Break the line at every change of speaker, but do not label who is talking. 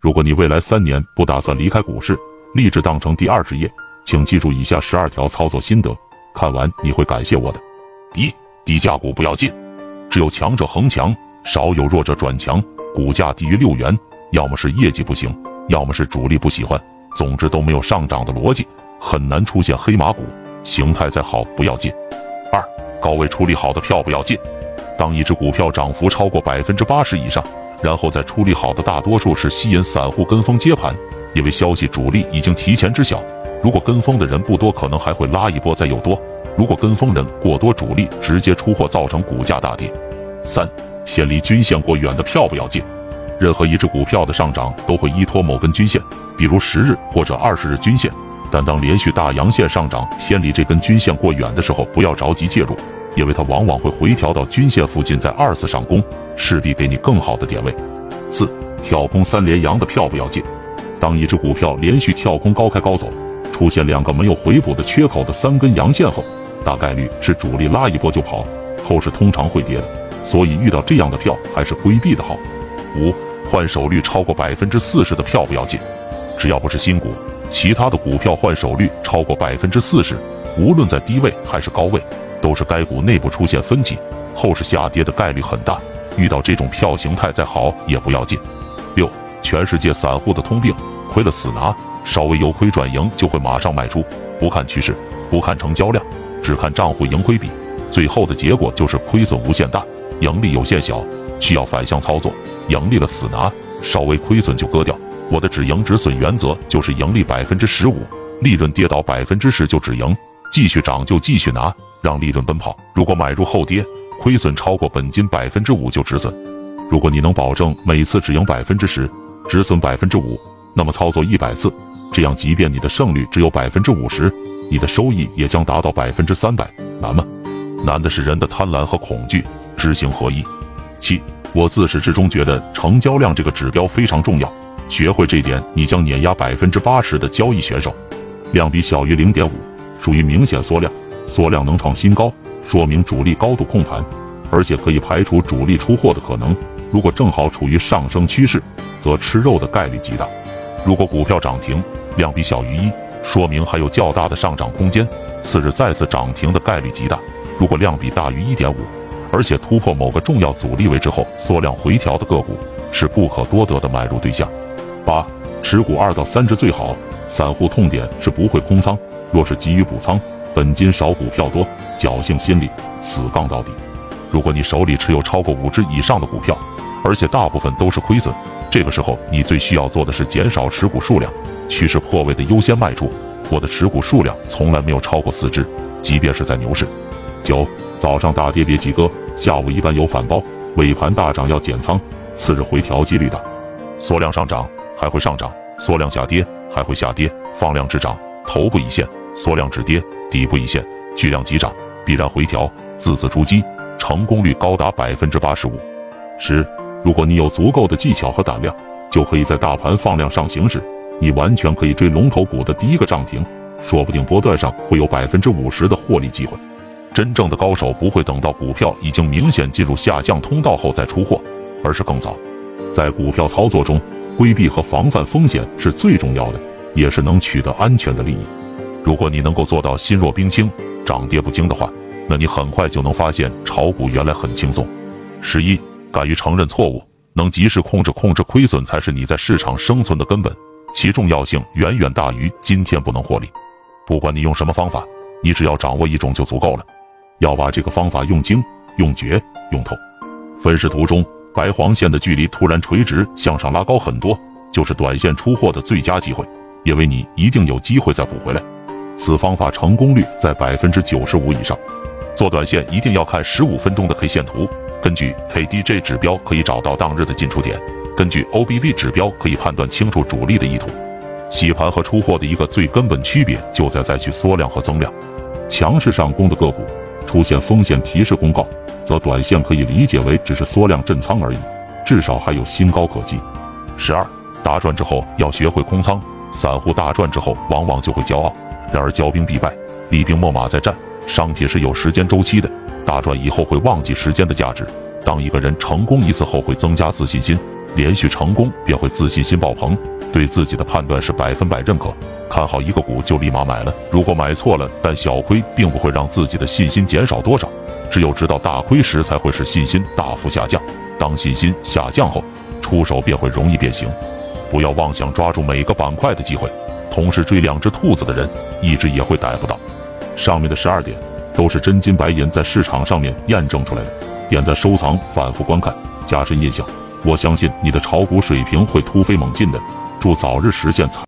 如果你未来三年不打算离开股市，立志当成第二职业，请记住以下十二条操作心得，看完你会感谢我的。一、低价股不要进，只有强者恒强，少有弱者转强。股价低于六元，要么是业绩不行，要么是主力不喜欢，总之都没有上涨的逻辑，很难出现黑马股。形态再好不要进。二、高位处理好的票不要进。当一只股票涨幅超过百分之八十以上，然后再处理好的大多数是吸引散户跟风接盘，因为消息主力已经提前知晓。如果跟风的人不多，可能还会拉一波再诱多；如果跟风人过多，主力直接出货，造成股价大跌。三。偏离均线过远的票不要进。任何一只股票的上涨都会依托某根均线，比如十日或者二十日均线。但当连续大阳线上涨偏离这根均线过远的时候，不要着急介入，因为它往往会回调到均线附近，在二次上攻，势必给你更好的点位。四跳空三连阳的票不要进。当一只股票连续跳空高开高走，出现两个没有回补的缺口的三根阳线后，大概率是主力拉一波就跑，后市通常会跌的。所以遇到这样的票还是规避的好。五换手率超过百分之四十的票不要进，只要不是新股，其他的股票换手率超过百分之四十，无论在低位还是高位，都是该股内部出现分歧，后市下跌的概率很大。遇到这种票形态再好也不要进。六全世界散户的通病，亏了死拿，稍微由亏转盈就会马上卖出，不看趋势，不看成交量，只看账户盈亏比，最后的结果就是亏损无限大。盈利有限小，需要反向操作。盈利了死拿，稍微亏损就割掉。我的止盈止损原则就是盈利百分之十五，利润跌到百分之十就止盈，继续涨就继续拿，让利润奔跑。如果买入后跌，亏损超过本金百分之五就止损。如果你能保证每次止盈百分之十，止损百分之五，那么操作一百次，这样即便你的胜率只有百分之五十，你的收益也将达到百分之三百。难吗？难的是人的贪婪和恐惧。知行合一。七，我自始至终觉得成交量这个指标非常重要。学会这点，你将碾压百分之八十的交易选手。量比小于零点五，属于明显缩量。缩量能创新高，说明主力高度控盘，而且可以排除主力出货的可能。如果正好处于上升趋势，则吃肉的概率极大。如果股票涨停，量比小于一，说明还有较大的上涨空间，次日再次涨停的概率极大。如果量比大于一点五，而且突破某个重要阻力位之后缩量回调的个股是不可多得的买入对象。八，持股二到三只最好。散户痛点是不会空仓，若是急于补仓，本金少股票多，侥幸心理，死杠到底。如果你手里持有超过五只以上的股票，而且大部分都是亏损，这个时候你最需要做的是减少持股数量，趋势破位的优先卖出。我的持股数量从来没有超过四只，即便是在牛市。九。早上大跌别急割，下午一般有反包，尾盘大涨要减仓，次日回调几率大。缩量上涨还会上涨，缩量下跌还会下跌。放量止涨，头部一线；缩量止跌，底部一线。巨量急涨，必然回调，字字珠玑，成功率高达百分之八十五。十，如果你有足够的技巧和胆量，就可以在大盘放量上行时，你完全可以追龙头股的第一个涨停，说不定波段上会有百分之五十的获利机会。真正的高手不会等到股票已经明显进入下降通道后再出货，而是更早。在股票操作中，规避和防范风险是最重要的，也是能取得安全的利益。如果你能够做到心若冰清、涨跌不惊的话，那你很快就能发现炒股原来很轻松。十一，敢于承认错误，能及时控制控制亏损，才是你在市场生存的根本，其重要性远远大于今天不能获利。不管你用什么方法，你只要掌握一种就足够了。要把这个方法用精、用绝、用透。分时图中，白黄线的距离突然垂直向上拉高很多，就是短线出货的最佳机会，因为你一定有机会再补回来。此方法成功率在百分之九十五以上。做短线一定要看十五分钟的 K 线图，根据 KDJ 指标可以找到当日的进出点，根据 OBV 指标可以判断清楚主力的意图。洗盘和出货的一个最根本区别就在再去缩量和增量。强势上攻的个股。出现风险提示公告，则短线可以理解为只是缩量震仓而已，至少还有新高可期。十二大赚之后要学会空仓，散户大赚之后往往就会骄傲，然而骄兵必败，厉兵秣马在战。商品是有时间周期的，大赚以后会忘记时间的价值。当一个人成功一次后，会增加自信心，连续成功便会自信心爆棚，对自己的判断是百分百认可，看好一个股就立马买了。如果买错了，但小亏并不会让自己的信心减少多少，只有知道大亏时才会使信心大幅下降。当信心下降后，出手便会容易变形。不要妄想抓住每个板块的机会，同时追两只兔子的人，一只也会逮不到。上面的十二点都是真金白银在市场上面验证出来的，点赞收藏，反复观看，加深印象。我相信你的炒股水平会突飞猛进的。祝早日实现财。